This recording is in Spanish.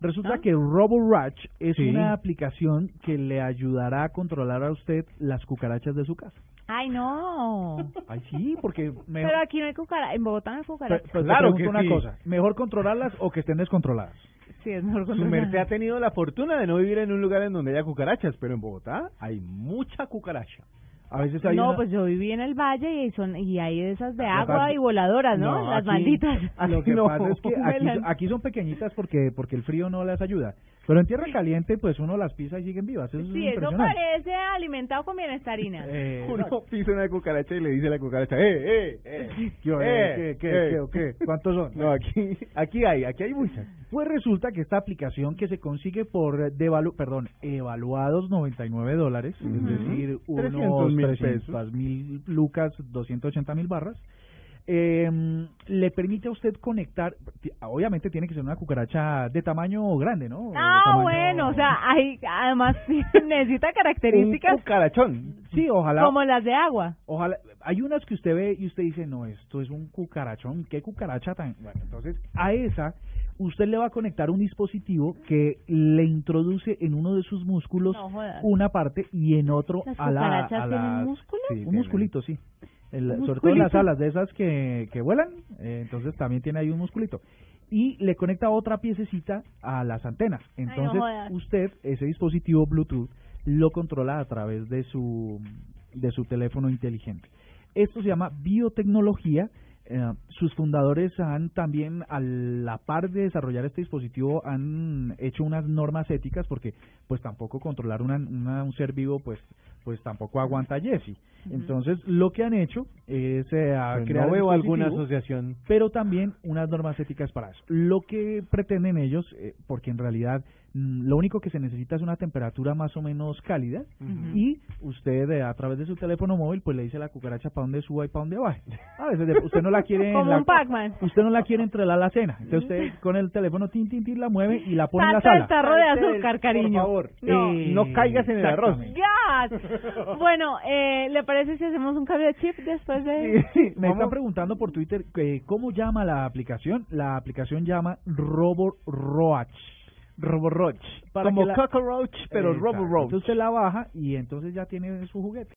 Resulta ¿Ah? que RoboRatch es Sí. una aplicación que le ayudará a controlar a usted las cucarachas de su casa. Ay, no. Ay, sí, porque mejor, Pero aquí no hay cucaracha. En Bogotá no hay Pero- cucaracha. pero te Claro que una sí. cosa, mejor controlarlas o que estén descontroladas. Sí, es mejor Su controlar. merced ha tenido la fortuna de no vivir en un lugar en donde haya cucarachas, pero en Bogotá hay mucha cucaracha. A veces hay No, una- pues yo viví en el valle y son y hay esas de agua pasa- y voladoras, ¿no? No, Las aquí- malditas. Lo que No, pasa es que aquí, aquí son pequeñitas porque porque el frío no les ayuda. Pero en tierra caliente, pues uno las pisa y siguen vivas. Eso es Sí, eso parece alimentado con bienestarina. Eh, Uno pisa una cucaracha y le dice a la cucaracha, ¡eh, eh, eh! ¿Qué, eh, qué, qué, eh". qué, o qué? ¿Cuántos son? No, aquí, aquí hay, aquí hay muchas. Pues resulta que esta aplicación que se consigue por eh, devalu perdón, evaluados 99 dólares, es Ujú. decir, 300 unos mil 300 mil lucas, 280 mil barras, eh, le permite a usted conectar, obviamente tiene que ser una cucaracha de tamaño grande, ¿no? Ah, tamaño- bueno, o sea, hay, además necesita Un características cucarachón. Sí, ojalá. como las de agua. Ojalá, hay unas que usted ve y usted dice, no, esto es un cucarachón, qué cucaracha tan... Bueno, entonces a esa usted le va a conectar un dispositivo que le introduce en uno de sus músculos No una parte y en otro ¿Las a la... a tienen las- músculos? Sí, Sí, un tienen. musculito, sí. El- ¿Un sobre todo en las alas de esas que, que vuelan, eh, entonces también tiene ahí un musculito. Y le conecta otra piececita a las antenas. no Entonces jodas. usted, ese dispositivo Bluetooth, lo controla a través de su, de su teléfono inteligente. Esto se llama biotecnología. Eh, sus fundadores han también, a la par de desarrollar este dispositivo, han hecho unas normas éticas porque, pues, tampoco controlar una, una- un ser vivo, pues, pues tampoco aguanta Jesse. Entonces, lo que han hecho eh, a Pues crear no veo alguna asociación. pero también unas normas éticas para eso. Lo que pretenden ellos, eh, porque en realidad mm, lo único que se necesita es una temperatura más o menos cálida y usted eh, a través de su teléfono móvil pues le dice a la cucaracha para dónde suba y para dónde baje. A veces usted no la quiere en Como la- un Pac-Man. usted no la quiere entre la alacena, entonces usted con el teléfono tin tin tin la mueve y la pone en la Saca el sala. tarro de azúcar, cariño. Por favor, No. Eh, no caigas en el arroz. exactamente. Bueno, eh, ¿le parece si hacemos un cambio de chip después de...? Me están preguntando por Twitter que cómo llama la aplicación. La aplicación llama RoboRoach. RoboRoach. Como la- cockroach, pero Exacto. robo roach. Entonces usted la baja y entonces ya tiene su juguete.